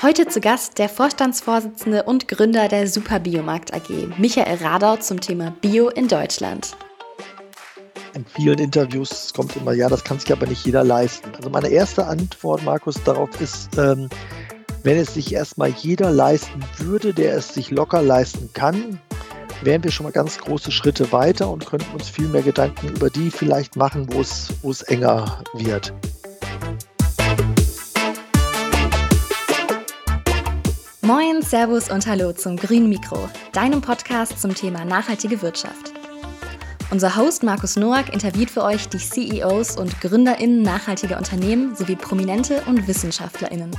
Heute zu Gast der Vorstandsvorsitzende und Gründer der Super Biomarkt AG, Michael Radau, zum Thema Bio in Deutschland. In vielen Interviews kommt immer, ja, das kann sich aber nicht jeder leisten. Also meine erste Antwort, Markus, darauf ist, ähm, wenn es sich erstmal jeder leisten würde, der es sich locker leisten kann, wären wir schon mal ganz große Schritte weiter und könnten uns viel mehr Gedanken über die vielleicht machen, wo es enger wird. Moin, Servus und Hallo zum Grünen Mikro, deinem Podcast zum Thema nachhaltige Wirtschaft. Unser Host Markus Noack interviewt für euch die CEOs und GründerInnen nachhaltiger Unternehmen sowie Prominente und WissenschaftlerInnen.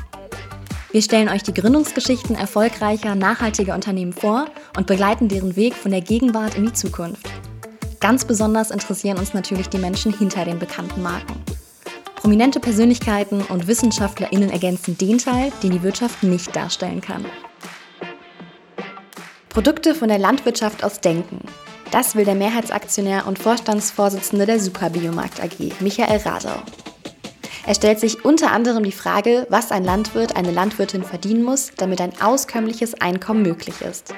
Wir stellen euch die Gründungsgeschichten erfolgreicher, nachhaltiger Unternehmen vor und begleiten deren Weg von der Gegenwart in die Zukunft. Ganz besonders interessieren uns natürlich die Menschen hinter den bekannten Marken. Prominente Persönlichkeiten und WissenschaftlerInnen ergänzen den Teil, den die Wirtschaft nicht darstellen kann. Produkte von der Landwirtschaft aus Denken. Das will der Mehrheitsaktionär und Vorstandsvorsitzende der Superbiomarkt AG, Michael Radau. Er stellt sich unter anderem die Frage, was ein Landwirt, eine Landwirtin verdienen muss, damit ein auskömmliches Einkommen möglich ist.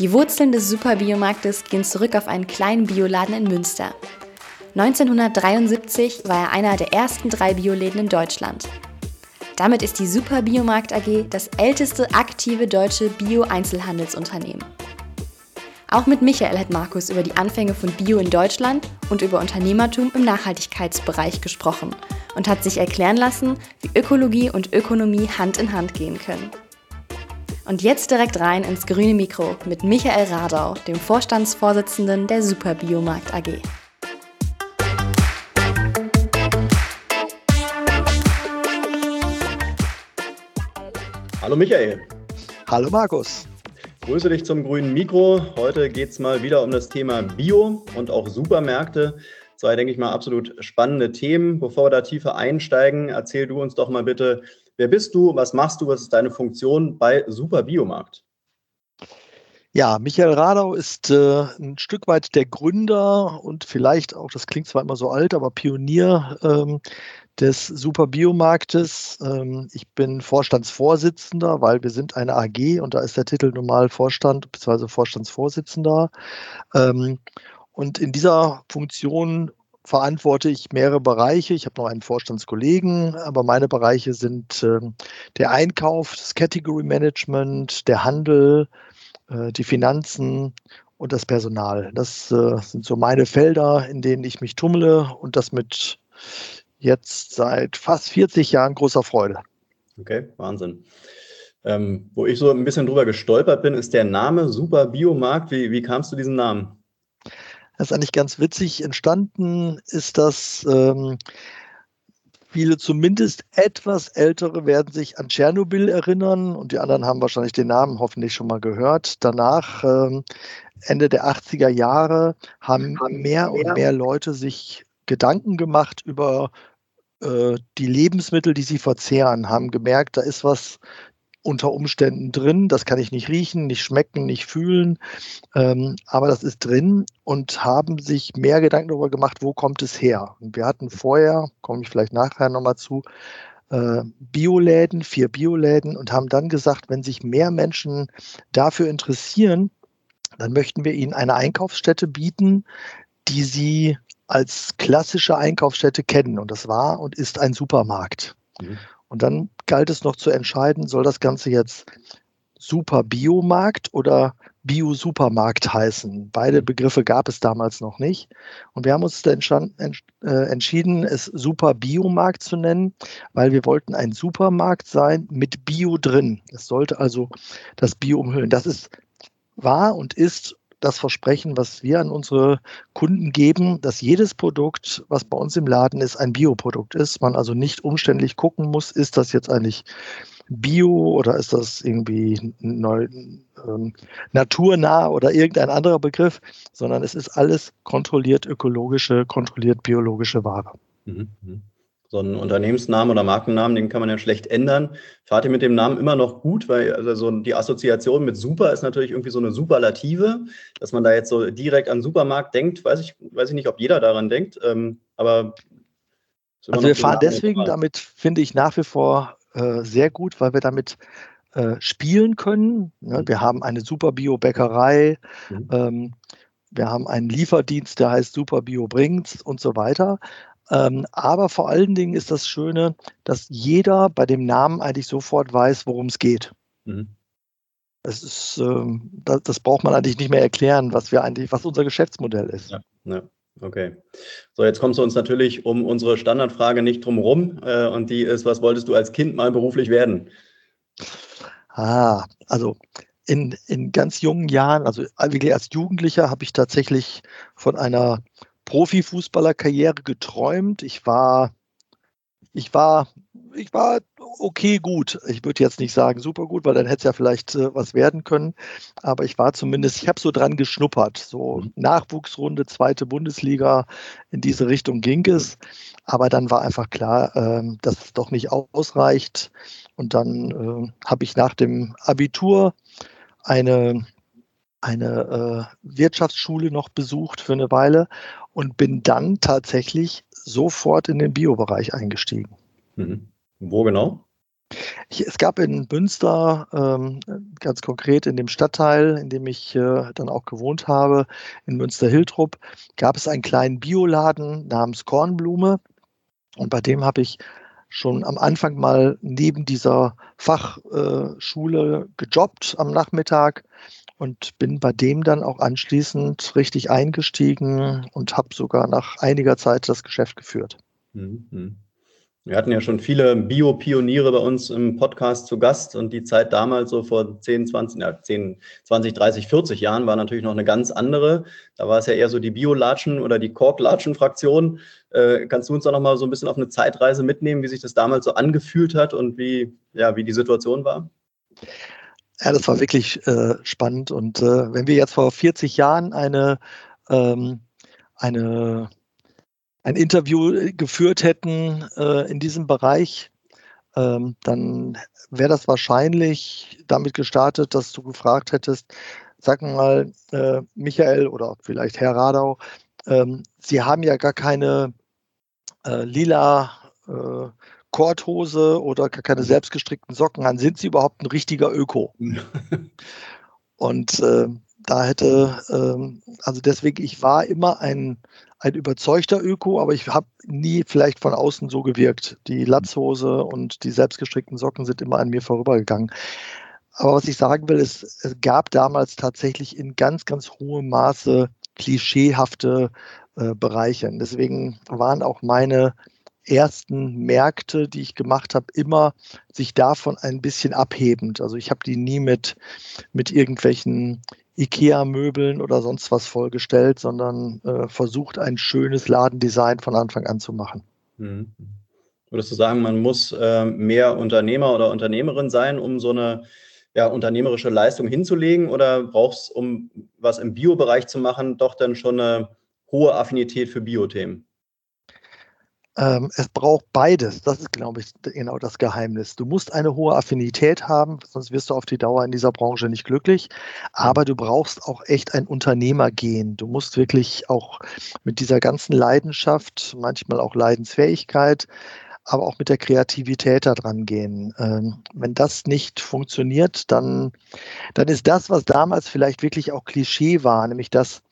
Die Wurzeln des Superbiomarktes gehen zurück auf einen kleinen Bioladen in Münster, 1973 war er einer der ersten drei Bioläden in Deutschland. Damit ist die Super Biomarkt AG das älteste aktive deutsche Bio-Einzelhandelsunternehmen. Auch mit Michael hat Markus über die Anfänge von Bio in Deutschland und über Unternehmertum im Nachhaltigkeitsbereich gesprochen und hat sich erklären lassen, wie Ökologie und Ökonomie Hand in Hand gehen können. Und jetzt direkt rein ins grüne Mikro mit Michael Radau, dem Vorstandsvorsitzenden der Super Biomarkt AG. Hallo Michael. Hallo Markus. Grüße dich zum grünen Mikro. Heute geht es mal wieder um das Thema Bio und auch Supermärkte. Zwei, denke ich mal, absolut spannende Themen. Bevor wir da tiefer einsteigen, erzähl du uns doch mal bitte, wer bist du, was machst du, was ist deine Funktion bei Super Biomarkt? Ja, Michael Radau ist äh, ein Stück weit der Gründer und vielleicht auch, das klingt zwar immer so alt, aber Pionier ähm, des Superbiomarktes. Ähm, ich bin Vorstandsvorsitzender, weil wir sind eine AG und da ist der Titel normal Vorstand bzw. Vorstandsvorsitzender. Ähm, und in dieser Funktion verantworte ich mehrere Bereiche. Ich habe noch einen Vorstandskollegen, aber meine Bereiche sind ähm, der Einkauf, das Category Management, der Handel, äh, die Finanzen und das Personal. Das äh, sind so meine Felder, in denen ich mich tummle und das mit jetzt seit fast 40 Jahren großer Freude. Okay, Wahnsinn. Ähm, wo ich so ein bisschen drüber gestolpert bin, ist der Name Super Biomarkt. Wie, wie kamst du diesen Namen? Das ist eigentlich ganz witzig. Entstanden ist das, ähm, viele zumindest etwas ältere werden sich an Tschernobyl erinnern und die anderen haben wahrscheinlich den Namen hoffentlich schon mal gehört. Danach, ähm, Ende der 80er Jahre, haben mehr und mehr Leute sich Gedanken gemacht über äh, die Lebensmittel, die sie verzehren, haben gemerkt, da ist was unter Umständen drin. Das kann ich nicht riechen, nicht schmecken, nicht fühlen, ähm, aber das ist drin und haben sich mehr Gedanken darüber gemacht, wo kommt es her. Und wir hatten vorher, komme ich vielleicht nachher nochmal zu, äh, Bioläden, vier Bioläden und haben dann gesagt, wenn sich mehr Menschen dafür interessieren, dann möchten wir ihnen eine Einkaufsstätte bieten, die sie als klassische Einkaufsstätte kennen. Und das war und ist ein Supermarkt. Mhm. Und dann galt es noch zu entscheiden, soll das Ganze jetzt Super Biomarkt oder Bio-Supermarkt heißen. Beide mhm. Begriffe gab es damals noch nicht. Und wir haben uns äh, entschieden, es Super Biomarkt zu nennen, weil wir wollten ein Supermarkt sein mit Bio drin. Es sollte also das Bio umhüllen. Das ist war und ist das Versprechen, was wir an unsere Kunden geben, dass jedes Produkt, was bei uns im Laden ist, ein Bioprodukt ist. Man also nicht umständlich gucken muss, ist das jetzt eigentlich Bio oder ist das irgendwie neu, ähm, naturnah oder irgendein anderer Begriff, sondern es ist alles kontrolliert ökologische, kontrolliert biologische Ware. Mhm. Mhm so ein Unternehmensnamen oder Markennamen, den kann man ja schlecht ändern. Fahrt ihr mit dem Namen immer noch gut, weil also so die Assoziation mit Super ist natürlich irgendwie so eine Superlative, dass man da jetzt so direkt an Supermarkt denkt, weiß ich, weiß ich nicht, ob jeder daran denkt, ähm, aber also wir fahren deswegen damit, finde ich, nach wie vor äh, sehr gut, weil wir damit äh, spielen können. Ne? Wir haben eine super Bio-Bäckerei, mhm. ähm, wir haben einen Lieferdienst, der heißt Super Bio bringt's und so weiter. Ähm, aber vor allen Dingen ist das Schöne, dass jeder bei dem Namen eigentlich sofort weiß, worum es geht. Mhm. Das, ist, ähm, das, das, braucht man eigentlich nicht mehr erklären, was wir eigentlich, was unser Geschäftsmodell ist. Ja, ja. Okay. So, jetzt kommst du uns natürlich um unsere Standardfrage nicht drum rum. Äh, und die ist, was wolltest du als Kind mal beruflich werden? Ah, also in, in ganz jungen Jahren, also wirklich als Jugendlicher, habe ich tatsächlich von einer Profifußballerkarriere geträumt. Ich war, ich war, ich war okay gut. Ich würde jetzt nicht sagen super gut, weil dann hätte es ja vielleicht äh, was werden können. Aber ich war zumindest, ich habe so dran geschnuppert. So mhm. Nachwuchsrunde, zweite Bundesliga, in diese Richtung ging es. Aber dann war einfach klar, äh, dass es doch nicht ausreicht. Und dann äh, habe ich nach dem Abitur eine eine äh, Wirtschaftsschule noch besucht für eine Weile und bin dann tatsächlich sofort in den Biobereich eingestiegen. Mhm. Wo genau? Ich, es gab in Münster, ähm, ganz konkret in dem Stadtteil, in dem ich äh, dann auch gewohnt habe, in Münster-Hiltrup, gab es einen kleinen Bioladen namens Kornblume. Und bei dem habe ich schon am Anfang mal neben dieser Fachschule äh, gejobbt am Nachmittag und bin bei dem dann auch anschließend richtig eingestiegen und habe sogar nach einiger Zeit das Geschäft geführt. Mhm. Wir hatten ja schon viele Bio-Pioniere bei uns im Podcast zu Gast und die Zeit damals so vor 10, 20, ja, 10, 20, 30, 40 Jahren war natürlich noch eine ganz andere. Da war es ja eher so die Bio-Latschen oder die Kork-Latschen-Fraktion. Äh, kannst du uns da nochmal so ein bisschen auf eine Zeitreise mitnehmen, wie sich das damals so angefühlt hat und wie, ja, wie die Situation war? Ja, das war wirklich äh, spannend. Und äh, wenn wir jetzt vor 40 Jahren eine, ähm, eine, ein Interview äh, geführt hätten äh, in diesem Bereich, ähm, dann wäre das wahrscheinlich damit gestartet, dass du gefragt hättest, sag mal, äh, Michael oder vielleicht Herr Radau, ähm, Sie haben ja gar keine äh, lila Korthose oder gar keine selbstgestrickten Socken an, sind sie überhaupt ein richtiger Öko? Und äh, da hätte, äh, also deswegen, ich war immer ein, ein überzeugter Öko, aber ich habe nie vielleicht von außen so gewirkt. Die Latzhose und die selbstgestrickten Socken sind immer an mir vorübergegangen. Aber was ich sagen will, ist, es gab damals tatsächlich in ganz, ganz hohem Maße klischeehafte äh, Bereiche. Deswegen waren auch meine ersten Märkte, die ich gemacht habe, immer sich davon ein bisschen abhebend. Also ich habe die nie mit, mit irgendwelchen IKEA-Möbeln oder sonst was vollgestellt, sondern äh, versucht, ein schönes Ladendesign von Anfang an zu machen. Mhm. Würdest du sagen, man muss äh, mehr Unternehmer oder Unternehmerin sein, um so eine ja, unternehmerische Leistung hinzulegen? Oder brauchst du, um was im Bio-Bereich zu machen, doch dann schon eine hohe Affinität für Biothemen? Ähm, es braucht beides. Das ist, glaube ich, genau das Geheimnis. Du musst eine hohe Affinität haben, sonst wirst du auf die Dauer in dieser Branche nicht glücklich. Aber du brauchst auch echt ein Unternehmergehen. Du musst wirklich auch mit dieser ganzen Leidenschaft, manchmal auch Leidensfähigkeit, aber auch mit der Kreativität da dran gehen. Ähm, wenn das nicht funktioniert, dann, dann ist das, was damals vielleicht wirklich auch Klischee war, nämlich dass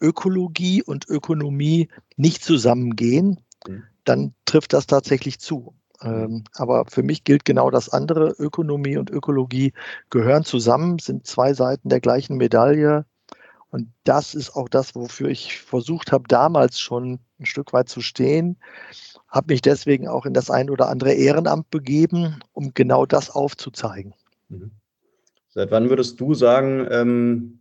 Ökologie und Ökonomie nicht zusammengehen, mhm dann trifft das tatsächlich zu. Ähm, aber für mich gilt genau das andere. Ökonomie und Ökologie gehören zusammen, sind zwei Seiten der gleichen Medaille. Und das ist auch das, wofür ich versucht habe, damals schon ein Stück weit zu stehen. Habe mich deswegen auch in das ein oder andere Ehrenamt begeben, um genau das aufzuzeigen. Mhm. Seit wann würdest du sagen, ähm,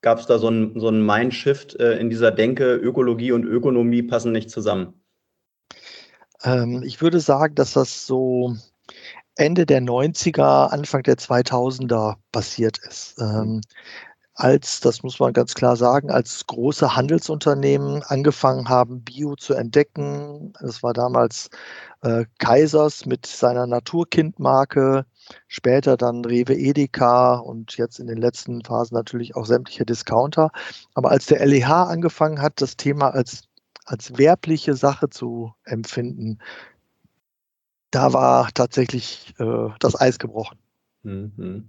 gab es da so einen so Mindshift äh, in dieser Denke, Ökologie und Ökonomie passen nicht zusammen? Ähm, ich würde sagen, dass das so Ende der 90er, Anfang der 2000er passiert ist. Ähm, als, das muss man ganz klar sagen, als große Handelsunternehmen angefangen haben, Bio zu entdecken. Das war damals äh, Kaisers mit seiner Naturkindmarke, später dann Rewe Edeka und jetzt in den letzten Phasen natürlich auch sämtliche Discounter. Aber als der LEH angefangen hat, das Thema als als werbliche Sache zu empfinden, da war tatsächlich äh, das Eis gebrochen. Mhm.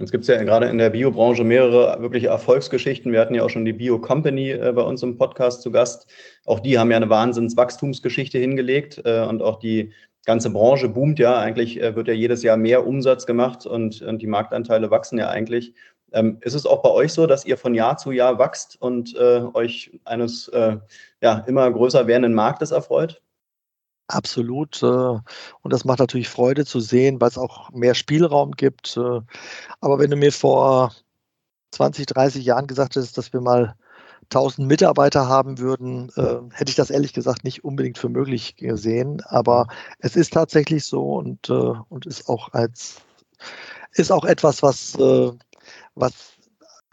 Jetzt gibt es ja gerade in der Biobranche mehrere wirkliche Erfolgsgeschichten. Wir hatten ja auch schon die Bio Company äh, bei uns im Podcast zu Gast. Auch die haben ja eine Wahnsinnswachstumsgeschichte hingelegt äh, und auch die ganze Branche boomt ja. Eigentlich äh, wird ja jedes Jahr mehr Umsatz gemacht und, und die Marktanteile wachsen ja eigentlich. Ähm, ist es auch bei euch so, dass ihr von Jahr zu Jahr wächst und äh, euch eines äh, ja, immer größer werdenden Marktes erfreut? Absolut. Äh, und das macht natürlich Freude zu sehen, weil es auch mehr Spielraum gibt. Äh, aber wenn du mir vor 20, 30 Jahren gesagt hättest, dass wir mal 1000 Mitarbeiter haben würden, äh, hätte ich das ehrlich gesagt nicht unbedingt für möglich gesehen. Aber es ist tatsächlich so und, und ist auch als ist auch etwas, was, was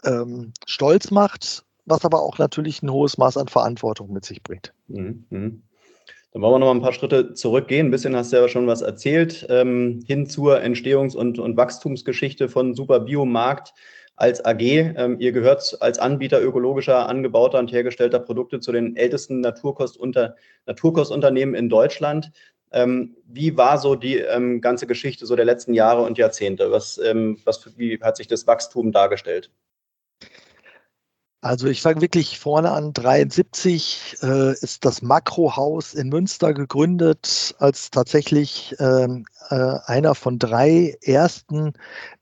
ähm, stolz macht, was aber auch natürlich ein hohes Maß an Verantwortung mit sich bringt. Mhm. mhm. Dann wollen wir noch mal ein paar Schritte zurückgehen. Ein bisschen hast du ja schon was erzählt, ähm, hin zur Entstehungs- und, und Wachstumsgeschichte von Super Biomarkt als AG. Ähm, ihr gehört als Anbieter ökologischer, angebauter und hergestellter Produkte zu den ältesten Naturkostunter, Naturkostunternehmen in Deutschland. Ähm, wie war so die ähm, ganze Geschichte so der letzten Jahre und Jahrzehnte? Was, ähm, was, wie hat sich das Wachstum dargestellt? Also ich fange wirklich vorne an. 73 äh, ist das Makrohaus in Münster gegründet als tatsächlich ähm, äh, einer von drei ersten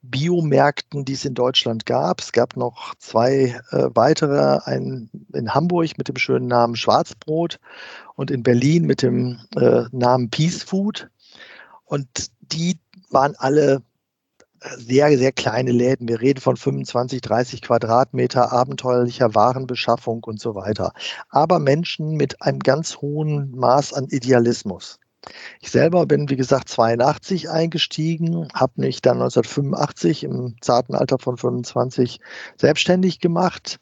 Biomärkten, die es in Deutschland gab. Es gab noch zwei äh, weitere, einen in Hamburg mit dem schönen Namen Schwarzbrot und in Berlin mit dem äh, Namen Peace Food. Und die waren alle sehr, sehr kleine Läden. Wir reden von 25, 30 Quadratmeter abenteuerlicher Warenbeschaffung und so weiter. Aber Menschen mit einem ganz hohen Maß an Idealismus. Ich selber bin, wie gesagt, 82 eingestiegen, habe mich dann 1985 im zarten Alter von 25 selbstständig gemacht,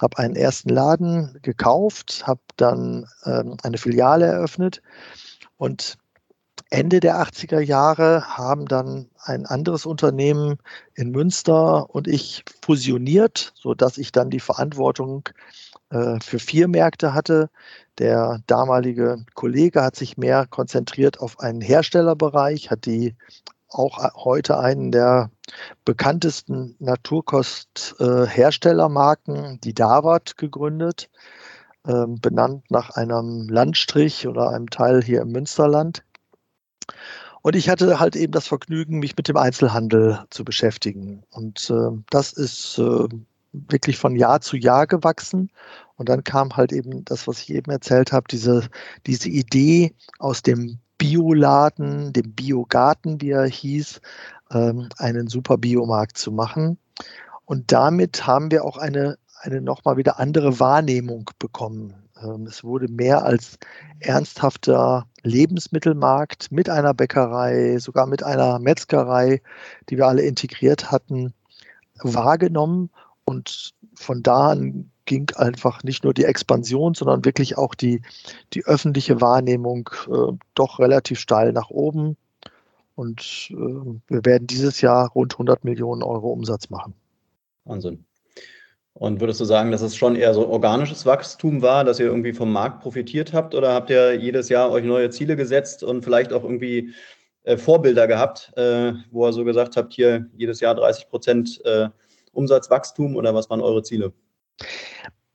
habe einen ersten Laden gekauft, habe dann ähm, eine Filiale eröffnet und Ende der 80er Jahre haben dann ein anderes Unternehmen in Münster und ich fusioniert, sodass ich dann die Verantwortung äh, für vier Märkte hatte. Der damalige Kollege hat sich mehr konzentriert auf einen Herstellerbereich, hat die auch heute einen der bekanntesten Naturkost-Herstellermarken, äh, die Davat, gegründet, äh, benannt nach einem Landstrich oder einem Teil hier im Münsterland. Und ich hatte halt eben das Vergnügen, mich mit dem Einzelhandel zu beschäftigen. Und äh, das ist äh, wirklich von Jahr zu Jahr gewachsen. Und dann kam halt eben das, was ich eben erzählt habe, diese, diese Idee aus dem Bioladen, dem Biogarten, wie er hieß, ähm, einen super Biomarkt zu machen. Und damit haben wir auch eine, eine nochmal wieder andere Wahrnehmung bekommen. Ähm, es wurde mehr als ernsthafter Lebensmittelmarkt mit einer Bäckerei, sogar mit einer Metzgerei, die wir alle integriert hatten, wahrgenommen. Und von da an ging einfach nicht nur die Expansion, sondern wirklich auch die, die öffentliche Wahrnehmung äh, doch relativ steil nach oben. Und äh, wir werden dieses Jahr rund 100 Millionen Euro Umsatz machen. Wahnsinn. Und würdest du sagen, dass es schon eher so organisches Wachstum war, dass ihr irgendwie vom Markt profitiert habt? Oder habt ihr jedes Jahr euch neue Ziele gesetzt und vielleicht auch irgendwie äh, Vorbilder gehabt, äh, wo ihr so gesagt habt, hier jedes Jahr 30 Prozent äh, Umsatzwachstum oder was waren eure Ziele?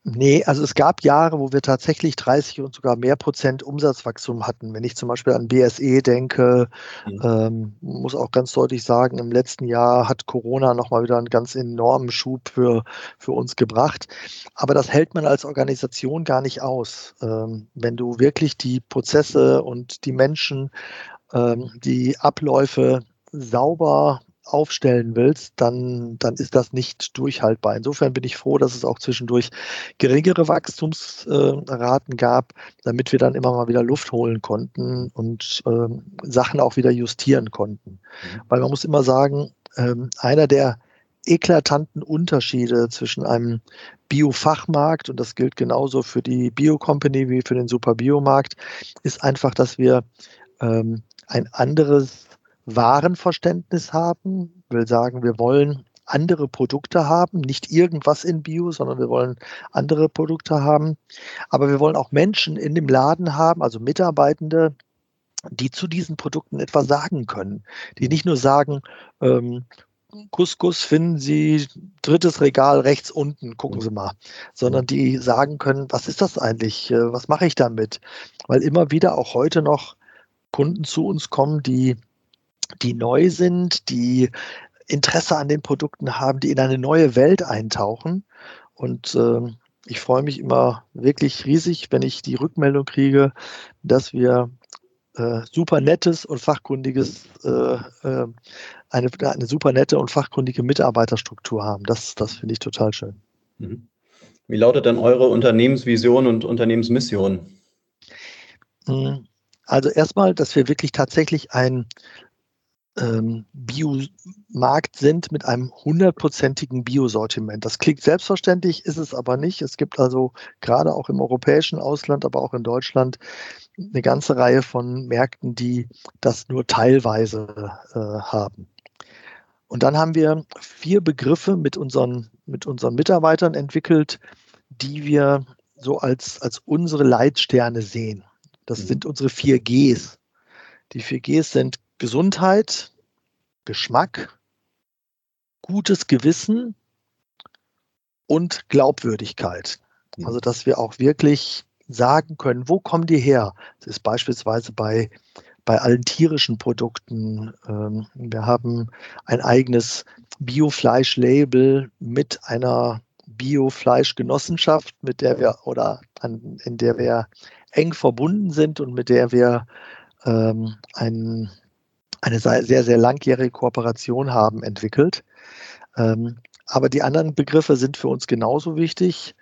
Nee, also es gab Jahre, wo wir tatsächlich 30 und sogar mehr Prozent Umsatzwachstum hatten. Wenn ich zum Beispiel an BSE denke, mhm. ähm, muss auch ganz deutlich sagen, im letzten Jahr hat Corona nochmal wieder einen ganz enormen Schub für, für uns gebracht. Aber das hält man als Organisation gar nicht aus. Ähm, wenn du wirklich die Prozesse und die Menschen, ähm, die Abläufe sauber aufstellen willst, dann, dann ist das nicht durchhaltbar. Insofern bin ich froh, dass es auch zwischendurch geringere Wachstumsraten gab, damit wir dann immer mal wieder Luft holen konnten und äh, Sachen auch wieder justieren konnten. Mhm. Weil man muss immer sagen, äh, einer der eklatanten Unterschiede zwischen einem Biofachmarkt, und das gilt genauso für die Bio-Company wie für den Super-Biomarkt, ist einfach, dass wir ähm, ein anderes Warenverständnis haben, will sagen, wir wollen andere Produkte haben, nicht irgendwas in Bio, sondern wir wollen andere Produkte haben. Aber wir wollen auch Menschen in dem Laden haben, also Mitarbeitende, die zu diesen Produkten etwas sagen können. Die nicht nur sagen, ähm, Couscous finden Sie drittes Regal rechts unten, gucken Sie mal, sondern die sagen können, was ist das eigentlich, äh, was mache ich damit? Weil immer wieder auch heute noch Kunden zu uns kommen, die, die neu sind, die Interesse an den Produkten haben, die in eine neue Welt eintauchen. Und äh, ich freue mich immer wirklich riesig, wenn ich die Rückmeldung kriege, dass wir äh, super nettes und fachkundiges, äh, äh, eine, eine super nette und fachkundige Mitarbeiterstruktur haben. Das, das finde ich total schön. Mhm. Wie lautet denn eure Unternehmensvision und Unternehmensmission? Hm, also erstmal, dass wir wirklich tatsächlich ein ähm, Biomarkt sind mit einem hundertprozentigen Biosortiment. Das klingt selbstverständlich, ist es aber nicht. Es gibt also gerade auch im europäischen Ausland, aber auch in Deutschland eine ganze Reihe von Märkten, die das nur teilweise äh, haben. Und dann haben wir vier Begriffe mit unseren, mit unseren Mitarbeitern entwickelt, die wir so als, als unsere Leitsterne sehen. Das mhm. sind unsere vier Gs. Die vier Gs sind Gesundheit, Geschmack, gutes Gewissen und Glaubwürdigkeit. Mhm. Also, dass wir auch wirklich sagen können, wo kommen die her? Das ist beispielsweise bei, bei allen tierischen Produkten. Ähm, wir haben ein eigenes Biofleisch-Label mit einer Biofleischgenossenschaft, mit der wir oder an, in der wir eng verbunden sind und mit der wir ähm, ein, eine sehr, sehr langjährige Kooperation haben entwickelt. Ähm, aber die anderen Begriffe sind für uns genauso wichtig.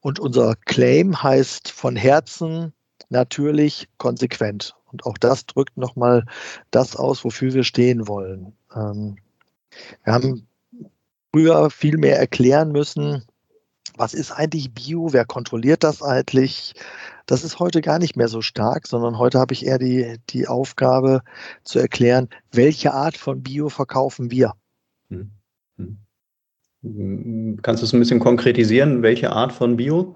Und unser Claim heißt von Herzen natürlich konsequent. Und auch das drückt nochmal das aus, wofür wir stehen wollen. Ähm, wir haben früher viel mehr erklären müssen, was ist eigentlich Bio, wer kontrolliert das eigentlich? Das ist heute gar nicht mehr so stark, sondern heute habe ich eher die, die Aufgabe zu erklären, welche Art von Bio verkaufen wir. Hm. Hm. Kannst du es ein bisschen konkretisieren, welche Art von Bio?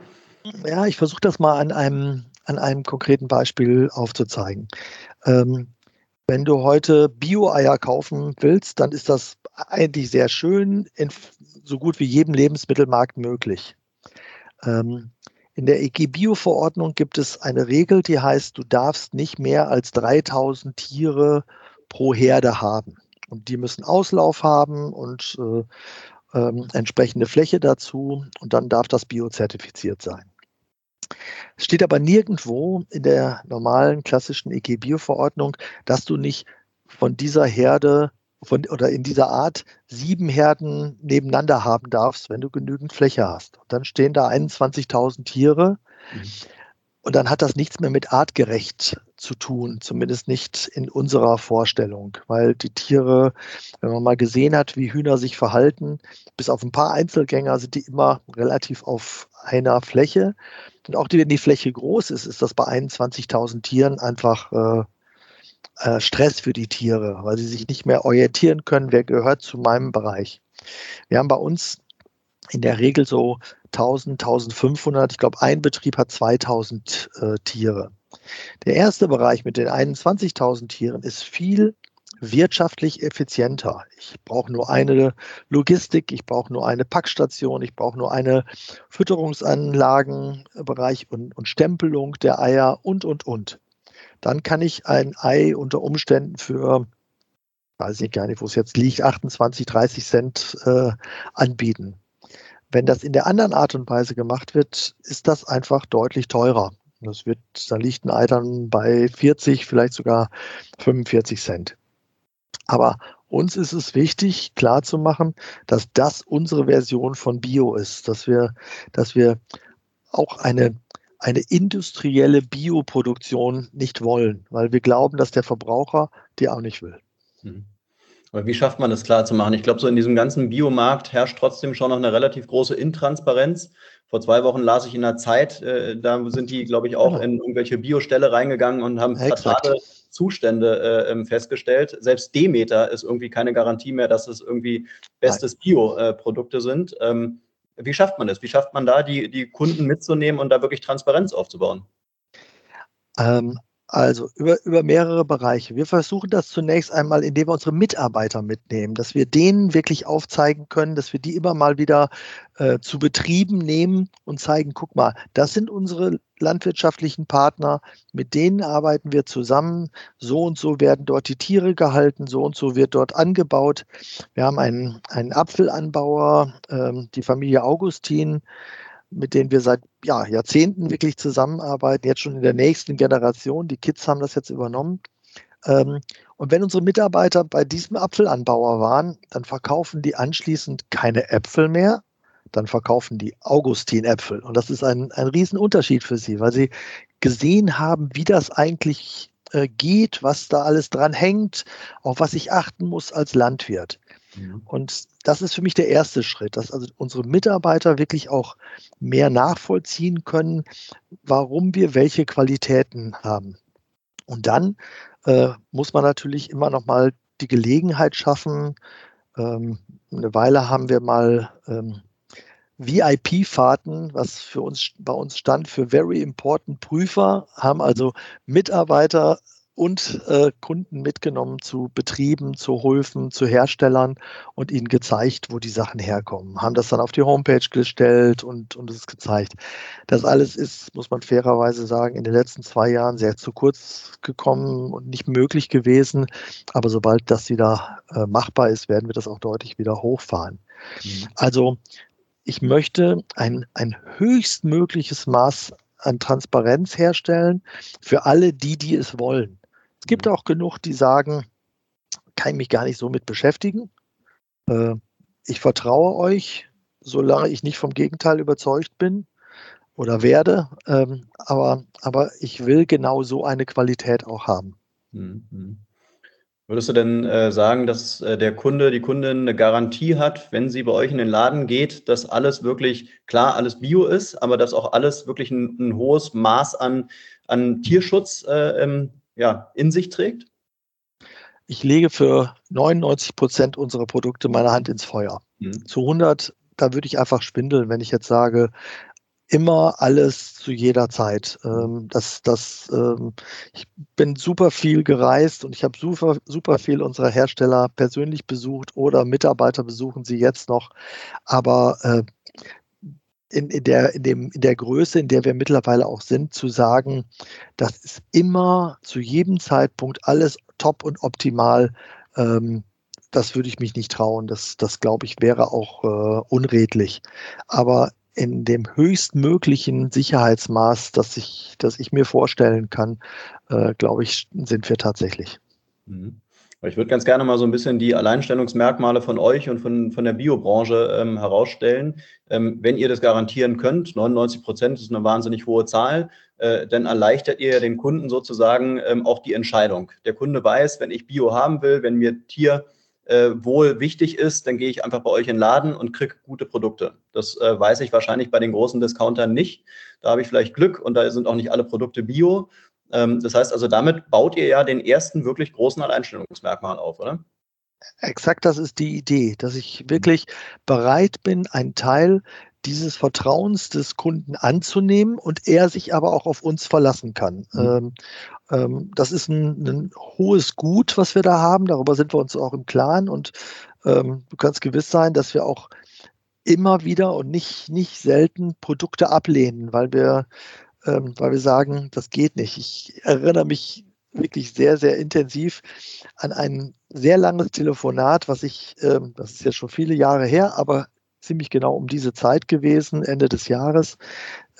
Ja, ich versuche das mal an einem, an einem konkreten Beispiel aufzuzeigen. Ähm, wenn du heute Bio-Eier kaufen willst, dann ist das eigentlich sehr schön, in so gut wie jedem Lebensmittelmarkt möglich. Ähm, in der EG-Bio-Verordnung gibt es eine Regel, die heißt, du darfst nicht mehr als 3000 Tiere pro Herde haben. Und die müssen Auslauf haben und äh, äh, entsprechende Fläche dazu. Und dann darf das biozertifiziert sein. Es steht aber nirgendwo in der normalen klassischen EG-Bio-Verordnung, dass du nicht von dieser Herde von, oder in dieser Art sieben Herden nebeneinander haben darfst, wenn du genügend Fläche hast. Und dann stehen da 21.000 Tiere. Mhm. Und dann hat das nichts mehr mit artgerecht zu tun, zumindest nicht in unserer Vorstellung, weil die Tiere, wenn man mal gesehen hat, wie Hühner sich verhalten, bis auf ein paar Einzelgänger sind die immer relativ auf einer Fläche. Und auch wenn die Fläche groß ist, ist das bei 21.000 Tieren einfach äh, äh, Stress für die Tiere, weil sie sich nicht mehr orientieren können, wer gehört zu meinem Bereich. Wir haben bei uns in der Regel so 1000, 1500, ich glaube, ein Betrieb hat 2000 äh, Tiere. Der erste Bereich mit den 21.000 Tieren ist viel wirtschaftlich effizienter. Ich brauche nur eine Logistik, ich brauche nur eine Packstation, ich brauche nur eine Fütterungsanlagenbereich und, und Stempelung der Eier und, und, und dann kann ich ein Ei unter Umständen für, weiß ich gar nicht, wo es jetzt liegt, 28, 30 Cent äh, anbieten. Wenn das in der anderen Art und Weise gemacht wird, ist das einfach deutlich teurer. Das wird, da liegt ein Ei dann bei 40, vielleicht sogar 45 Cent. Aber uns ist es wichtig, klarzumachen, dass das unsere Version von Bio ist, dass wir, dass wir auch eine eine industrielle Bioproduktion nicht wollen, weil wir glauben, dass der Verbraucher die auch nicht will. Mhm. Aber wie schafft man das klar zu machen? Ich glaube, so in diesem ganzen Biomarkt herrscht trotzdem schon noch eine relativ große Intransparenz. Vor zwei Wochen las ich in der Zeit, äh, da sind die, glaube ich, auch genau. in irgendwelche Bioställe reingegangen und haben fatale Zustände äh, ähm, festgestellt. Selbst Demeter ist irgendwie keine Garantie mehr, dass es irgendwie bestes Bioprodukte äh, sind. Ähm, wie schafft man das? Wie schafft man da, die, die Kunden mitzunehmen und da wirklich Transparenz aufzubauen? Ähm, Also über, über mehrere Bereiche. Wir versuchen das zunächst einmal, indem wir unsere Mitarbeiter mitnehmen, dass wir denen wirklich aufzeigen können, dass wir die immer mal wieder äh, zu Betrieben nehmen und zeigen, guck mal, das sind unsere landwirtschaftlichen Partner, mit denen arbeiten wir zusammen. So und so werden dort die Tiere gehalten, so und so wird dort angebaut. Wir haben einen, einen Apfelanbauer, ähm, die Familie Augustin, mit denen wir seit ja, Jahrzehnten wirklich zusammenarbeiten, jetzt schon in der nächsten Generation. Die Kids haben das jetzt übernommen. Ähm, und wenn unsere Mitarbeiter bei diesem Apfelanbauer waren, dann verkaufen die anschließend keine Äpfel mehr, dann verkaufen die Augustin-Äpfel. Und das ist ein, ein Riesenunterschied für sie, weil sie gesehen haben, wie das eigentlich äh, geht, was da alles dran hängt, auf was ich achten muss als Landwirt. Mhm. Und das ist für mich der erste Schritt, dass also unsere Mitarbeiter wirklich auch mehr nachvollziehen können, warum wir welche Qualitäten haben. Und dann äh, muss man natürlich immer noch mal die Gelegenheit schaffen. Ähm, eine Weile haben wir mal ähm, VIP-Fahrten, was für uns bei uns stand für Very Important Prüfer, haben also Mitarbeiter und äh, Kunden mitgenommen zu Betrieben, zu Höfen, zu Herstellern und ihnen gezeigt, wo die Sachen herkommen. Haben das dann auf die Homepage gestellt und, und es gezeigt. Das alles ist, muss man fairerweise sagen, in den letzten zwei Jahren sehr zu kurz gekommen und nicht möglich gewesen. Aber sobald das wieder äh, machbar ist, werden wir das auch deutlich wieder hochfahren. Mhm. Also ich möchte ein, ein höchstmögliches Maß an Transparenz herstellen für alle die, die es wollen. Es gibt auch genug, die sagen, kann ich mich gar nicht so mit beschäftigen. Äh, ich vertraue euch, solange ich nicht vom Gegenteil überzeugt bin oder werde. Ähm, aber, aber ich will genau so eine Qualität auch haben. Mhm. Würdest du denn äh, sagen, dass äh, der Kunde, die Kundin eine Garantie hat, wenn sie bei euch in den Laden geht, dass alles wirklich, klar, alles Bio ist, aber dass auch alles wirklich ein, ein hohes Maß an, an Tierschutz äh, ähm, ja, in sich trägt? Ich lege für 99 Prozent unserer Produkte meine Hand ins Feuer. Mhm. Zu 100, da würde ich einfach schwindeln, wenn ich jetzt sage, immer alles zu jeder Zeit. Ähm, das, das, ähm, ich bin super viel gereist und ich habe super, super viel unserer Hersteller persönlich besucht oder Mitarbeiter besuchen sie jetzt noch. Aber äh, in, in, der, in, dem, in der Größe, in der wir mittlerweile auch sind, zu sagen, das ist immer zu jedem Zeitpunkt alles top und optimal. Ähm, das würde ich mich nicht trauen. Das, das glaube ich, wäre auch äh, unredlich. Aber in dem höchstmöglichen Sicherheitsmaß, das ich, das ich mir vorstellen kann, äh, glaube ich, sind wir tatsächlich. Mhm. Ich würde ganz gerne mal so ein bisschen die Alleinstellungsmerkmale von euch und von, von der Biobranche ähm, herausstellen. Ähm, wenn ihr das garantieren könnt, 99 Prozent ist eine wahnsinnig hohe Zahl, äh, dann erleichtert ihr den Kunden sozusagen ähm, auch die Entscheidung. Der Kunde weiß, wenn ich Bio haben will, wenn mir Tierwohl äh, wichtig ist, dann gehe ich einfach bei euch in den Laden und kriege gute Produkte. Das äh, weiß ich wahrscheinlich bei den großen Discountern nicht. Da habe ich vielleicht Glück und da sind auch nicht alle Produkte Bio. Ähm, das heißt also, damit baut ihr ja den ersten wirklich großen Alleinstellungsmerkmal auf, oder? Exakt, das ist die Idee, dass ich wirklich bereit bin, einen Teil dieses Vertrauens des Kunden anzunehmen und er sich aber auch auf uns verlassen kann. Mhm. Ähm, ähm, das ist ein, ein, hohes Gut, was wir da haben. Darüber sind wir uns auch im Klaren und ähm, du kannst gewiss sein, dass wir auch immer wieder und nicht, nicht selten Produkte ablehnen, weil wir ähm, weil wir sagen, das geht nicht. Ich erinnere mich wirklich sehr, sehr intensiv an ein sehr langes Telefonat, was ich, ähm, das ist jetzt schon viele Jahre her, aber ziemlich genau um diese Zeit gewesen, Ende des Jahres,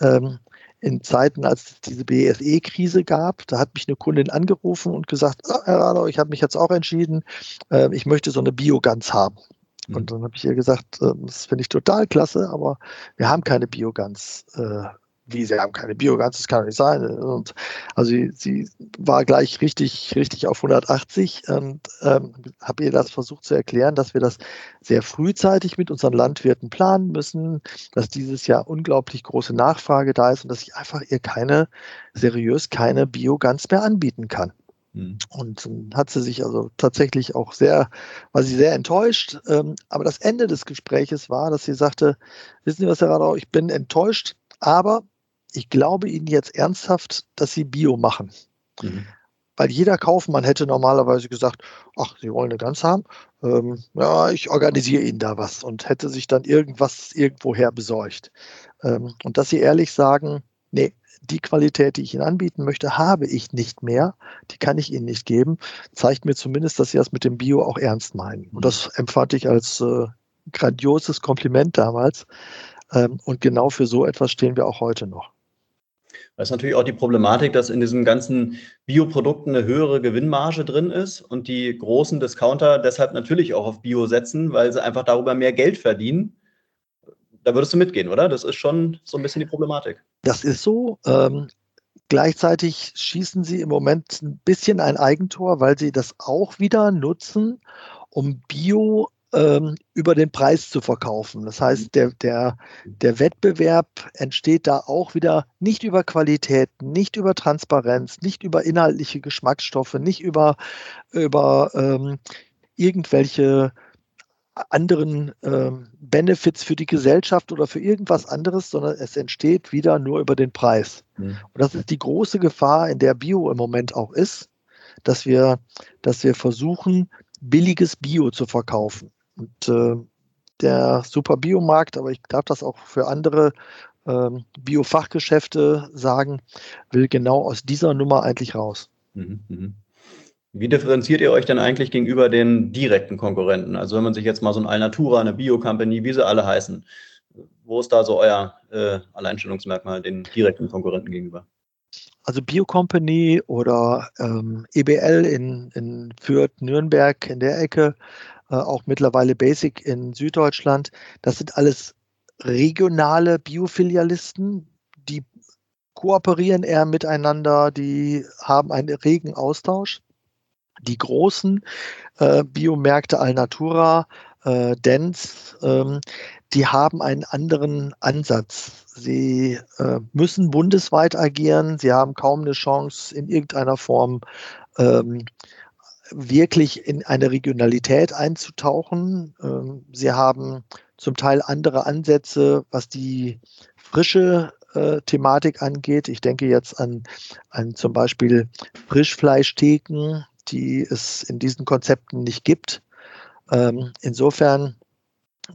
ähm, in Zeiten, als es diese BSE-Krise gab. Da hat mich eine Kundin angerufen und gesagt, ah, Herr Radau, ich habe mich jetzt auch entschieden, äh, ich möchte so eine Biogans haben. Mhm. Und dann habe ich ihr gesagt, äh, das finde ich total klasse, aber wir haben keine Biogans äh, wie sie haben keine Biogans, das kann nicht sein. Und also sie, war gleich richtig, richtig auf 180 und ähm, habe ihr das versucht zu erklären, dass wir das sehr frühzeitig mit unseren Landwirten planen müssen, dass dieses Jahr unglaublich große Nachfrage da ist und dass ich einfach ihr keine, seriös keine Biogans mehr anbieten kann. Mhm. Und dann hat sie sich also tatsächlich auch sehr, war sie sehr enttäuscht. Ähm, aber das Ende des Gespräches war, dass sie sagte, wissen Sie was, Herr Radau, ich bin enttäuscht, aber ich glaube Ihnen jetzt ernsthaft, dass Sie Bio machen. Mhm. Weil jeder Kaufmann hätte normalerweise gesagt, ach, Sie wollen eine Gans haben? Ähm, ja, ich organisiere Ihnen da was und hätte sich dann irgendwas irgendwoher besorgt. Ähm, und dass Sie ehrlich sagen, nee, die Qualität, die ich Ihnen anbieten möchte, habe ich nicht mehr. Die kann ich Ihnen nicht geben. Zeigt mir zumindest, dass Sie das mit dem Bio auch ernst meinen. Und das empfand ich als äh, grandioses Kompliment damals. Ähm, und genau für so etwas stehen wir auch heute noch. Da ist natürlich auch die Problematik, dass in diesen ganzen Bioprodukten eine höhere Gewinnmarge drin ist und die großen Discounter deshalb natürlich auch auf Bio setzen, weil sie einfach darüber mehr Geld verdienen. Da würdest du mitgehen, oder? Das ist schon so ein bisschen die Problematik. Das ist so. Ähm, gleichzeitig schießen sie im Moment ein bisschen ein Eigentor, weil sie das auch wieder nutzen, um Bio ähm, über den Preis zu verkaufen. Das heißt, der, der, der Wettbewerb entsteht da auch wieder nicht über Qualität, nicht über Transparenz, nicht über inhaltliche Geschmacksstoffe, nicht über, über ähm, irgendwelche anderen ähm, Benefits für die Gesellschaft oder für irgendwas anderes, sondern es entsteht wieder nur über den Preis. Mhm. Und das ist die große Gefahr, in der Bio im Moment auch ist, dass wir, dass wir versuchen, billiges Bio zu verkaufen. Und äh, der Super Biomarkt, aber ich darf das auch für andere ähm, Biofachgeschäfte sagen, will genau aus dieser Nummer eigentlich raus. Mhm, mhm. Wie differenziert ihr euch denn eigentlich gegenüber den direkten Konkurrenten? Also wenn man sich jetzt mal so ein Alnatura, eine Bio-Company, wie sie alle heißen, wo ist da so euer äh, Alleinstellungsmerkmal den direkten Konkurrenten gegenüber? Also Bio-Company oder ähm, EBL in, in Fürth, Nürnberg in der Ecke äh, auch mittlerweile Basic in Süddeutschland. Das sind alles regionale Biofilialisten, die kooperieren eher miteinander, die haben einen regen Austausch. Die großen äh, Biomärkte Alnatura, äh, Dens, ähm, die haben einen anderen Ansatz. Sie äh, müssen bundesweit agieren, sie haben kaum eine Chance, in irgendeiner Form ähm, wirklich in eine Regionalität einzutauchen. Ähm, sie haben zum Teil andere Ansätze, was die frische äh, Thematik angeht. Ich denke jetzt an, an zum Beispiel Frischfleischtheken, die es in diesen Konzepten nicht gibt. Ähm, insofern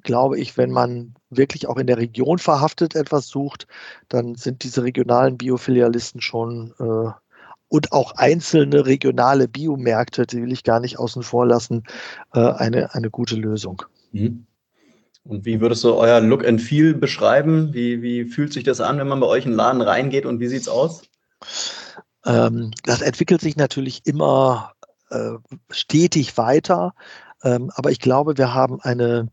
glaube ich, wenn man wirklich auch in der Region verhaftet etwas sucht, dann sind diese regionalen Biofilialisten schon äh, und auch einzelne regionale Biomärkte, die will ich gar nicht außen vor lassen, äh, eine, eine gute Lösung. Mhm. Und wie würdest du euer Look and Feel beschreiben? Wie, wie fühlt sich das an, wenn man bei euch in den Laden reingeht und wie sieht es aus? Ähm, das entwickelt sich natürlich immer äh, stetig weiter. Ähm, aber ich glaube, wir haben eine,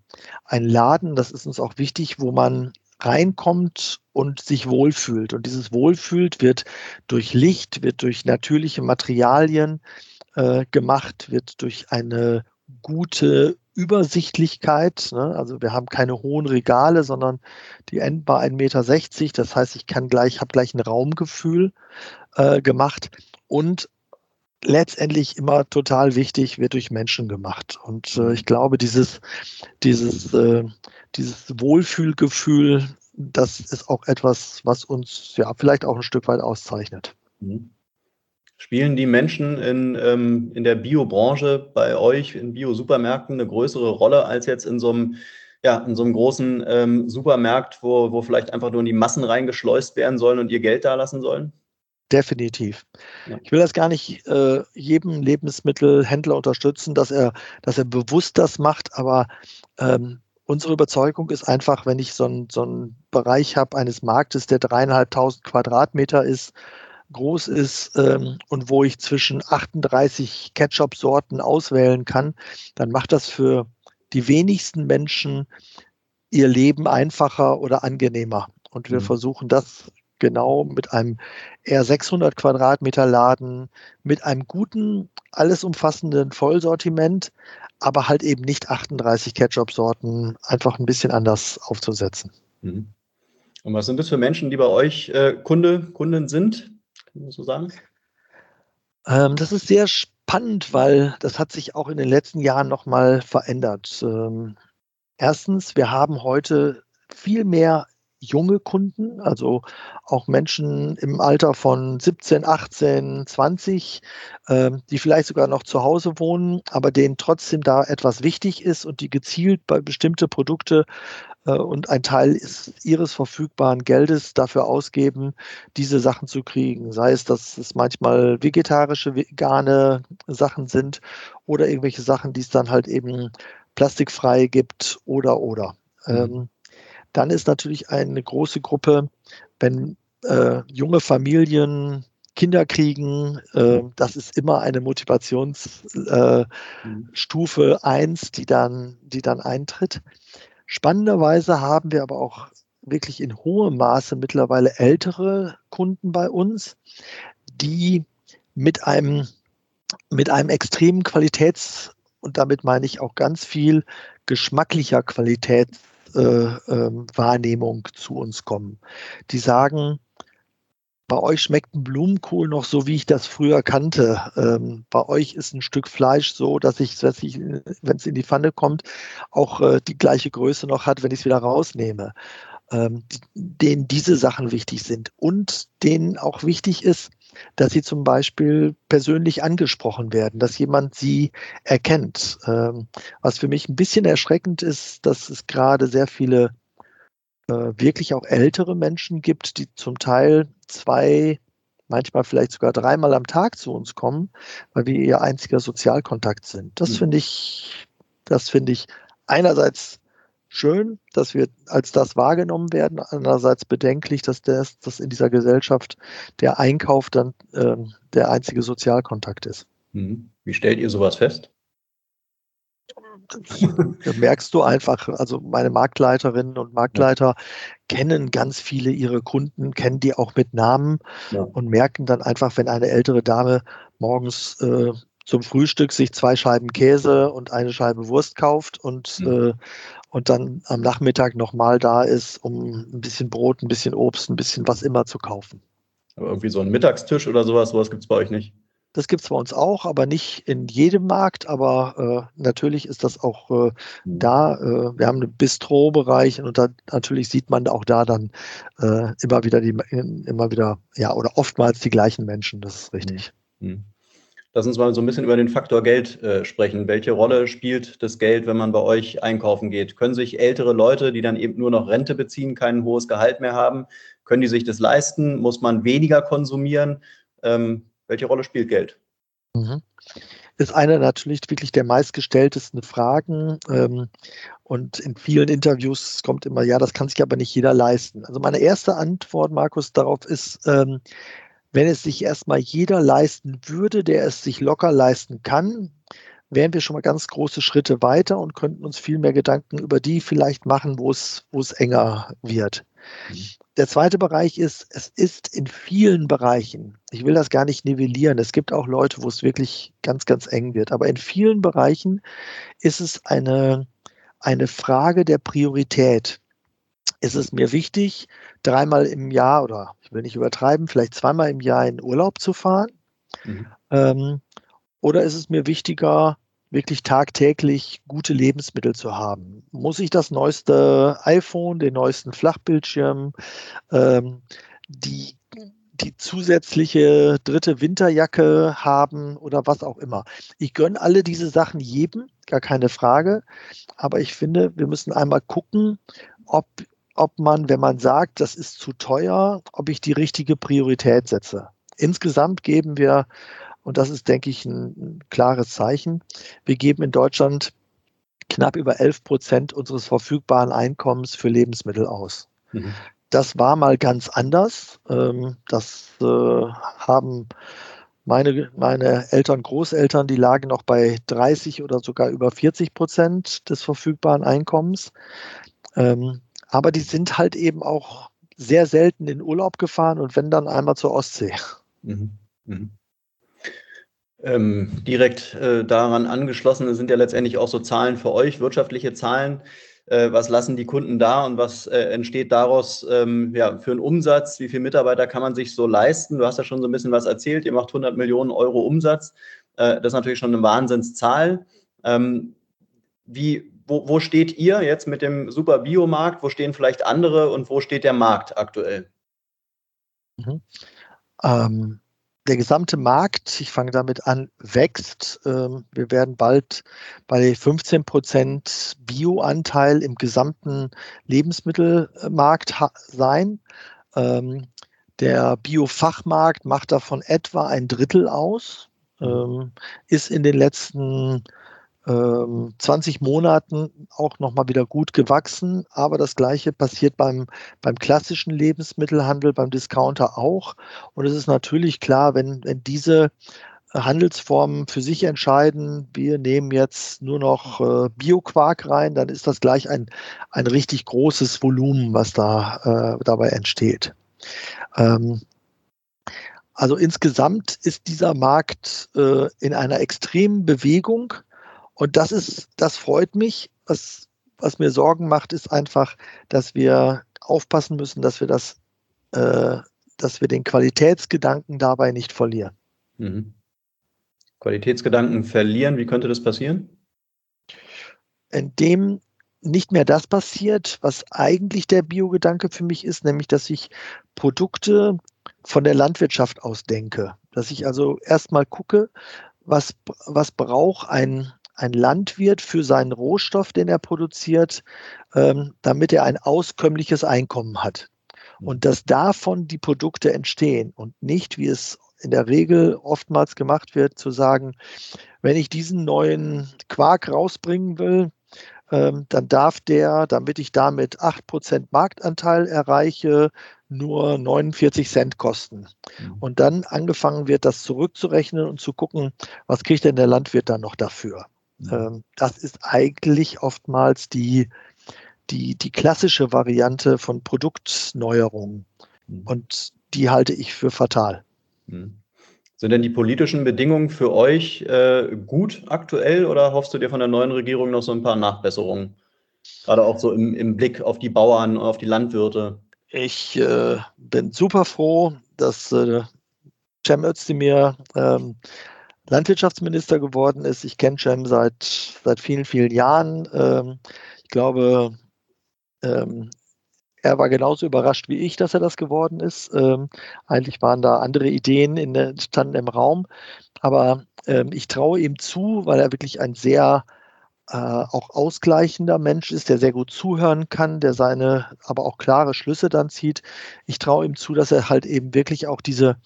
einen Laden, das ist uns auch wichtig, wo man reinkommt und sich wohlfühlt. Und dieses Wohlfühlt wird durch Licht, wird durch natürliche Materialien äh, gemacht, wird durch eine gute Übersichtlichkeit. Ne? Also wir haben keine hohen Regale, sondern die enden bei 1,60 Meter. Das heißt, ich kann gleich, habe gleich ein Raumgefühl äh, gemacht. Und letztendlich immer total wichtig, wird durch Menschen gemacht. Und äh, ich glaube, dieses, dieses, äh, dieses Wohlfühlgefühl, das ist auch etwas, was uns ja vielleicht auch ein Stück weit auszeichnet. Mhm. Spielen die Menschen in, ähm, in der Biobranche bei euch in Bio-Supermärkten eine größere Rolle als jetzt in so einem, ja, in so einem großen ähm, Supermarkt, wo, wo vielleicht einfach nur in die Massen reingeschleust werden sollen und ihr Geld da lassen sollen? Definitiv. Ja. Ich will das gar nicht äh, jedem Lebensmittelhändler unterstützen, dass er, dass er bewusst das macht, aber ähm, unsere Überzeugung ist einfach, wenn ich so einen so Bereich habe eines Marktes, der dreieinhalbtausend Quadratmeter ist, groß ist ähm, und wo ich zwischen 38 Ketchup-Sorten auswählen kann, dann macht das für die wenigsten Menschen ihr Leben einfacher oder angenehmer. Und wir mhm. versuchen das genau mit einem eher 600 Quadratmeter Laden, mit einem guten, alles umfassenden Vollsortiment, aber halt eben nicht 38 Ketchup-Sorten, einfach ein bisschen anders aufzusetzen. Mhm. Und was sind das für Menschen, die bei euch äh, Kunde, Kunden sind? Kann man so sagen? Ähm, das ist sehr spannend, weil das hat sich auch in den letzten Jahren nochmal verändert. Ähm, erstens, wir haben heute viel mehr junge Kunden, also auch Menschen im Alter von 17, 18, 20, äh, die vielleicht sogar noch zu Hause wohnen, aber denen trotzdem da etwas wichtig ist und die gezielt bei bestimmte Produkte äh, und ein Teil ihres verfügbaren Geldes dafür ausgeben, diese Sachen zu kriegen. Sei es, dass es manchmal vegetarische, vegane Sachen sind oder irgendwelche Sachen, die es dann halt eben plastikfrei gibt oder oder. Mhm. Ähm, dann ist natürlich eine große Gruppe, wenn äh, junge Familien Kinder kriegen, äh, das ist immer eine Motivationsstufe äh, 1, mhm. die dann, die dann eintritt. Spannenderweise haben wir aber auch wirklich in hohem Maße mittlerweile ältere Kunden bei uns, die mit einem, mit einem extremen Qualitäts- und damit meine ich auch ganz viel geschmacklicher Qualitätswahrnehmung äh, äh, zu uns kommen. Die sagen, bei euch schmeckt ein Blumenkohl noch so, wie ich das früher kannte. Ähm, bei euch ist ein Stück Fleisch so, dass ich, wenn es in die Pfanne kommt, auch äh, die gleiche Größe noch hat, wenn ich es wieder rausnehme. Ähm, denen diese Sachen wichtig sind und denen auch wichtig ist, dass sie zum Beispiel persönlich angesprochen werden, dass jemand sie erkennt. Ähm, was für mich ein bisschen erschreckend ist, dass es gerade sehr viele äh, wirklich auch ältere Menschen gibt, die zum Teil zwei, manchmal vielleicht sogar dreimal am Tag zu uns kommen, weil wir ihr einziger Sozialkontakt sind. Das mhm. finde ich, das finde ich einerseits schön, dass wir als das wahrgenommen werden, andererseits bedenklich, dass das, dass in dieser Gesellschaft der Einkauf dann äh, der einzige Sozialkontakt ist. Mhm. Wie stellt ihr sowas fest? Das merkst du einfach, also meine Marktleiterinnen und Marktleiter ja. kennen ganz viele ihre Kunden, kennen die auch mit Namen ja. und merken dann einfach, wenn eine ältere Dame morgens äh, zum Frühstück sich zwei Scheiben Käse und eine Scheibe Wurst kauft und, mhm. äh, und dann am Nachmittag nochmal da ist, um ein bisschen Brot, ein bisschen Obst, ein bisschen was immer zu kaufen. Aber irgendwie so ein Mittagstisch oder sowas, sowas gibt es bei euch nicht? Das gibt es bei uns auch, aber nicht in jedem Markt. Aber äh, natürlich ist das auch äh, mhm. da. Äh, wir haben einen Bistro-Bereich und da, natürlich sieht man auch da dann äh, immer wieder die, immer wieder, ja, oder oftmals die gleichen Menschen. Das ist richtig. Mhm. Lass uns mal so ein bisschen über den Faktor Geld äh, sprechen. Welche Rolle spielt das Geld, wenn man bei euch einkaufen geht? Können sich ältere Leute, die dann eben nur noch Rente beziehen, kein hohes Gehalt mehr haben, können die sich das leisten? Muss man weniger konsumieren? Ähm, welche Rolle spielt Geld? Mhm. Ist eine natürlich wirklich der meistgestelltesten Fragen. Ähm, und in vielen Interviews kommt immer, ja, das kann sich aber nicht jeder leisten. Also meine erste Antwort, Markus, darauf ist, ähm, wenn es sich erstmal jeder leisten würde, der es sich locker leisten kann, wären wir schon mal ganz große Schritte weiter und könnten uns viel mehr Gedanken über die vielleicht machen, wo es, wo es enger wird. Mhm. Der zweite Bereich ist, es ist in vielen Bereichen, ich will das gar nicht nivellieren, es gibt auch Leute, wo es wirklich ganz, ganz eng wird, aber in vielen Bereichen ist es eine, eine Frage der Priorität. Ist es mir wichtig, dreimal im Jahr oder ich will nicht übertreiben, vielleicht zweimal im Jahr in Urlaub zu fahren? Mhm. Ähm, oder ist es mir wichtiger, wirklich tagtäglich gute Lebensmittel zu haben. Muss ich das neueste iPhone, den neuesten Flachbildschirm, ähm, die, die zusätzliche dritte Winterjacke haben oder was auch immer. Ich gönne alle diese Sachen jedem, gar keine Frage. Aber ich finde, wir müssen einmal gucken, ob, ob man, wenn man sagt, das ist zu teuer, ob ich die richtige Priorität setze. Insgesamt geben wir und das ist, denke ich, ein, klares Zeichen. Wir geben in Deutschland knapp über 11 Prozent unseres verfügbaren Einkommens für Lebensmittel aus. Mhm. Das war mal ganz anders. Ähm, das äh, haben meine, meine Eltern, Großeltern, die lagen noch bei 30 oder sogar über 40 Prozent des verfügbaren Einkommens. Ähm, aber die sind halt eben auch sehr selten in Urlaub gefahren und wenn dann einmal zur Ostsee. Mhm. Mhm. Ähm, direkt äh, daran angeschlossen sind ja letztendlich auch so Zahlen für euch, wirtschaftliche Zahlen. Äh, was lassen die Kunden da und was äh, entsteht daraus ähm, ja, für einen Umsatz? Wie viele Mitarbeiter kann man sich so leisten? Du hast ja schon so ein bisschen was erzählt. Ihr macht 100 Millionen Euro Umsatz. Äh, das ist natürlich schon eine Wahnsinnszahl. Ähm, wie, wo, wo steht ihr jetzt mit dem Super Biomarkt? Wo stehen vielleicht andere und wo steht der Markt aktuell? Mhm. Ähm, der gesamte Markt, ich fange damit an, wächst. Ähm, wir werden bald bei 15 Prozent Bioanteil im gesamten Lebensmittelmarkt sein. Ähm, der Biofachmarkt macht davon etwa ein Drittel aus, ähm, ist in den letzten 20 Monaten auch nochmal wieder gut gewachsen, aber das gleiche passiert beim, beim klassischen Lebensmittelhandel, beim Discounter auch. Und es ist natürlich klar, wenn, wenn diese Handelsformen für sich entscheiden, wir nehmen jetzt nur noch äh, Bioquark rein, dann ist das gleich ein, ein richtig großes Volumen, was da äh, dabei entsteht. Ähm, also insgesamt ist dieser Markt äh, in einer extremen Bewegung. Und das ist, das freut mich. Was, was mir Sorgen macht, ist einfach, dass wir aufpassen müssen, dass wir das, äh, dass wir den Qualitätsgedanken dabei nicht verlieren. Mhm. Qualitätsgedanken verlieren, wie könnte das passieren? Indem nicht mehr das passiert, was eigentlich der Biogedanke für mich ist, nämlich dass ich Produkte von der Landwirtschaft aus denke. Dass ich also erstmal gucke, was, was braucht ein, ein Landwirt für seinen Rohstoff, den er produziert, ähm, damit er ein auskömmliches Einkommen hat. Und dass davon die Produkte entstehen und nicht, wie es in der Regel oftmals gemacht wird, zu sagen, wenn ich diesen neuen Quark rausbringen will, ähm, dann darf der, damit ich damit 8% Marktanteil erreiche, nur 49 Cent kosten. Mhm. Und dann angefangen wird, das zurückzurechnen und zu gucken, was kriegt denn der Landwirt dann noch dafür? Mhm. Das ist eigentlich oftmals die, die, die klassische Variante von Produktneuerungen. Mhm. Und die halte ich für fatal. Mhm. Sind denn die politischen Bedingungen für euch äh, gut aktuell oder hoffst du dir von der neuen Regierung noch so ein paar Nachbesserungen? Gerade auch so im, im Blick auf die Bauern, auf die Landwirte. Ich äh, bin super froh, dass äh, Cem Özdemir ähm, Landwirtschaftsminister geworden ist. Ich kenne Cem seit, seit vielen, vielen Jahren. Ähm, ich glaube, ähm, er war genauso überrascht wie ich, dass er das geworden ist. Ähm, eigentlich waren da andere Ideen in standen im Raum. Aber ähm, ich traue ihm zu, weil er wirklich ein sehr äh, auch ausgleichender Mensch ist, der sehr gut zuhören kann, der seine aber auch klare Schlüsse dann zieht. Ich traue ihm zu, dass er halt eben wirklich auch diese,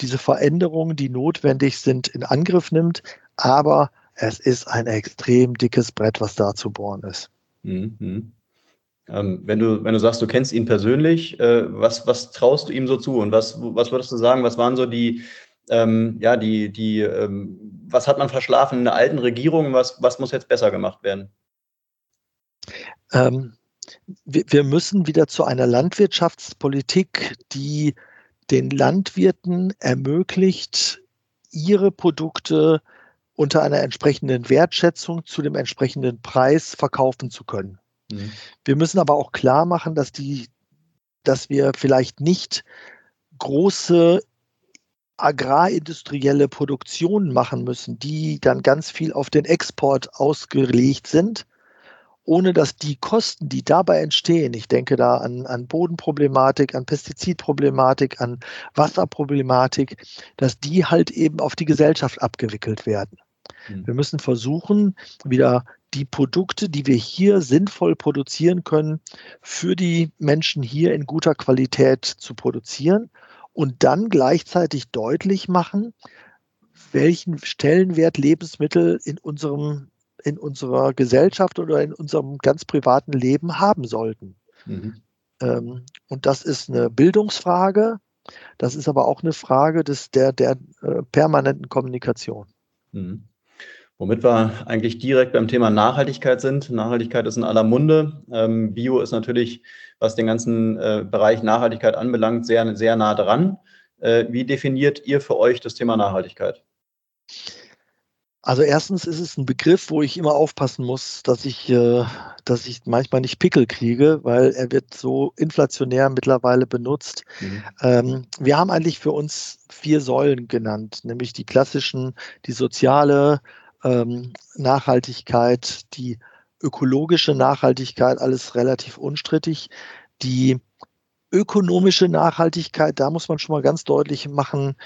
diese Veränderungen, die notwendig sind, in Angriff nimmt. Aber es ist ein extrem dickes Brett, was da zu bohren ist. Mhm. Ähm, wenn, du, wenn du sagst, du kennst ihn persönlich, äh, was, was traust du ihm so zu und was, was würdest du sagen, was waren so die, ähm, ja, die, die, ähm, was hat man verschlafen in der alten Regierung, was, was muss jetzt besser gemacht werden? Ähm, wir, wir müssen wieder zu einer Landwirtschaftspolitik, die den Landwirten ermöglicht, ihre Produkte unter einer entsprechenden Wertschätzung zu dem entsprechenden Preis verkaufen zu können. Mhm. Wir müssen aber auch klar machen, dass die, dass wir vielleicht nicht große agrarindustrielle Produktionen machen müssen, die dann ganz viel auf den Export ausgelegt sind, ohne dass die Kosten, die dabei entstehen, ich denke da an, an Bodenproblematik, an Pestizidproblematik, an Wasserproblematik, dass die halt eben auf die Gesellschaft abgewickelt werden. Mhm. Wir müssen versuchen, wieder die Produkte, die wir hier sinnvoll produzieren können, für die Menschen hier in guter Qualität zu produzieren und dann gleichzeitig deutlich machen, welchen Stellenwert Lebensmittel in unserem in unserer Gesellschaft oder in unserem ganz privaten Leben haben sollten. Mhm. Ähm, und das ist eine Bildungsfrage, das ist aber auch eine Frage des, der, der äh, permanenten Kommunikation. Mhm. Womit wir eigentlich direkt beim Thema Nachhaltigkeit sind. Nachhaltigkeit ist in aller Munde. Ähm, Bio ist natürlich, was den ganzen äh, Bereich Nachhaltigkeit anbelangt, sehr, sehr nah dran. Äh, wie definiert ihr für euch das Thema Nachhaltigkeit? Also erstens ist es ein Begriff, wo ich immer aufpassen muss, dass ich, äh, dass ich manchmal nicht Pickel kriege, weil er wird so inflationär mittlerweile benutzt. Mhm. Ähm, wir haben eigentlich für uns vier Säulen genannt, nämlich die klassischen, die soziale, ähm, Nachhaltigkeit, die ökologische Nachhaltigkeit, alles relativ unstrittig. Die ökonomische Nachhaltigkeit, da muss man schon mal ganz deutlich machen,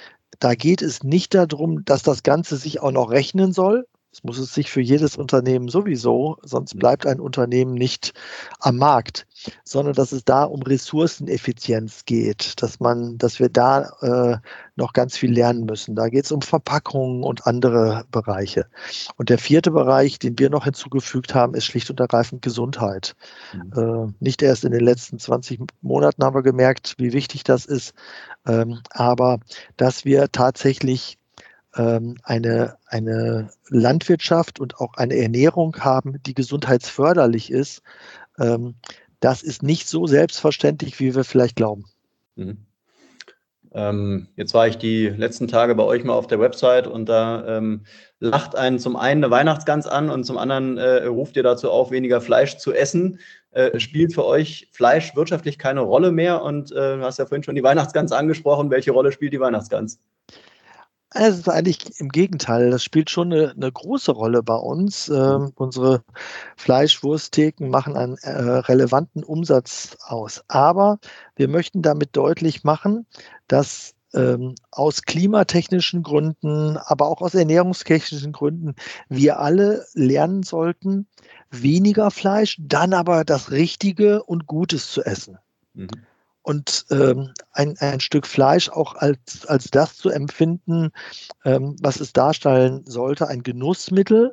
da geht es nicht darum, dass das Ganze sich auch noch rechnen soll, das muss es sich für jedes Unternehmen sowieso, sonst mhm. bleibt ein Unternehmen nicht am Markt, sondern dass es da um Ressourceneffizienz geht, dass man, dass wir da äh, noch ganz viel lernen müssen. Da geht es um Verpackungen und andere Bereiche. Und der vierte Bereich, den wir noch hinzugefügt haben, ist schlicht und ergreifend Gesundheit. Mhm. Äh, nicht erst in den letzten 20 Monaten haben wir gemerkt, wie wichtig das ist, ähm, aber dass wir tatsächlich eine, eine Landwirtschaft und auch eine Ernährung haben, die gesundheitsförderlich ist, ähm, das ist nicht so selbstverständlich, wie wir vielleicht glauben. Mhm. Ähm, jetzt war ich die letzten Tage bei euch mal auf der Website und da ähm, lacht einen zum einen eine Weihnachtsgans an und zum anderen äh, ruft ihr dazu auf, weniger Fleisch zu essen. Äh, spielt für euch Fleisch wirtschaftlich keine Rolle mehr? Und äh, du hast ja vorhin schon die Weihnachtsgans angesprochen. Welche Rolle spielt die Weihnachtsgans? Es ist eigentlich im Gegenteil. Das spielt schon eine, eine große Rolle bei uns. Ähm, unsere Fleischwursttheken machen einen äh, relevanten Umsatz aus. Aber wir möchten damit deutlich machen, dass ähm, aus klimatechnischen Gründen, aber auch aus ernährungstechnischen Gründen wir alle lernen sollten, weniger Fleisch, dann aber das Richtige und Gutes zu essen. Mhm und ähm, ein, ein Stück Fleisch auch als, als das zu empfinden, ähm, was es darstellen sollte, ein Genussmittel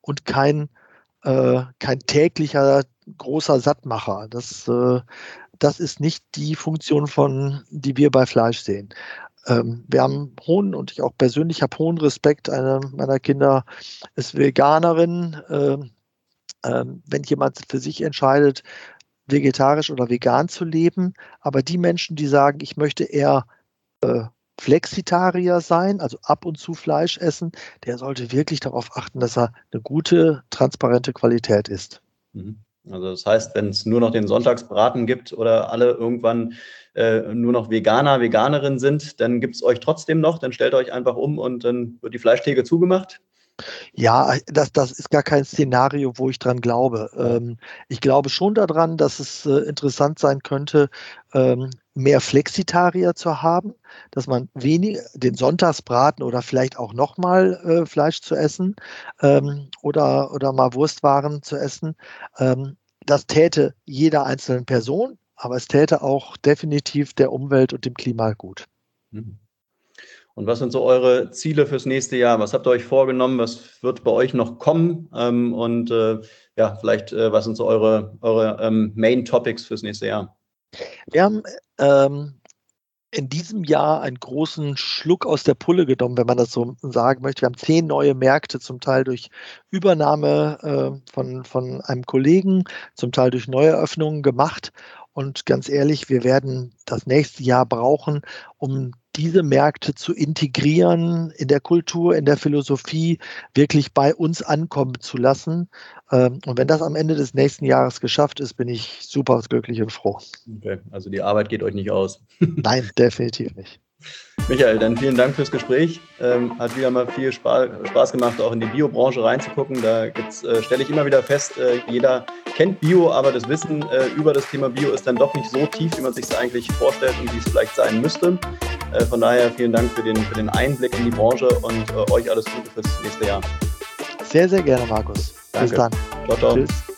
und kein, äh, kein täglicher großer Sattmacher. Das, äh, das ist nicht die Funktion von, die wir bei Fleisch sehen. Ähm, wir haben hohen und ich auch persönlich habe hohen Respekt. Eine meiner Kinder ist Veganerin. Ähm, wenn jemand für sich entscheidet, vegetarisch oder vegan zu leben. Aber die Menschen, die sagen, ich möchte eher äh, Flexitarier sein, also ab und zu Fleisch essen, der sollte wirklich darauf achten, dass er eine gute, transparente Qualität ist. Mhm. Also das heißt, wenn es nur noch den Sonntagsbraten gibt oder alle irgendwann äh, nur noch Veganer, Veganerin sind, dann gibt es euch trotzdem noch, dann stellt euch einfach um und dann wird die Fleischtheke zugemacht. Ja, das, das ist gar kein Szenario, wo ich dran glaube. Ähm, ich glaube schon daran, dass es äh, interessant sein könnte, ähm, mehr Flexitarier zu haben, dass man wenig den Sonntagsbraten oder vielleicht auch nochmal äh, Fleisch zu essen ähm, oder, oder mal Wurstwaren zu essen. Ähm, das täte jeder einzelnen Person, aber es täte auch definitiv der Umwelt und dem Klima gut. Mhm. Und was sind so eure Ziele fürs nächste Jahr? Was habt ihr euch vorgenommen? Was wird bei euch noch kommen? Ähm, und äh, ja, vielleicht, äh, was sind so eure, eure ähm, Main Topics fürs nächste Jahr? Wir haben ähm, in diesem Jahr einen großen Schluck aus der Pulle genommen, wenn man das so sagen möchte. Wir haben zehn neue Märkte, zum Teil durch Übernahme äh, von, von einem Kollegen, zum Teil durch Neueröffnungen gemacht. Und ganz ehrlich, wir werden das nächste Jahr brauchen, um diese Märkte zu integrieren in der Kultur, in der Philosophie, wirklich bei uns ankommen zu lassen. Ähm, und wenn das am Ende des nächsten Jahres geschafft ist, bin ich super glücklich und froh. Okay, also die Arbeit geht euch nicht aus. Nein, definitiv nicht. Michael, dann vielen Dank fürs Gespräch. Ähm, hat wieder mal viel Spaß gemacht, auch in die Biobranche reinzugucken. Da äh, stelle ich immer wieder fest, äh, jeder kennt Bio, aber das Wissen äh, über das Thema Bio ist dann doch nicht so tief, wie man sich es eigentlich vorstellt und wie es vielleicht sein müsste. Äh, von daher vielen Dank für den, für den Einblick in die Branche und äh, euch alles Gute fürs nächste Jahr. Sehr, sehr gerne, Markus. Danke. Bis dann. Ciao, ciao. Tschüss.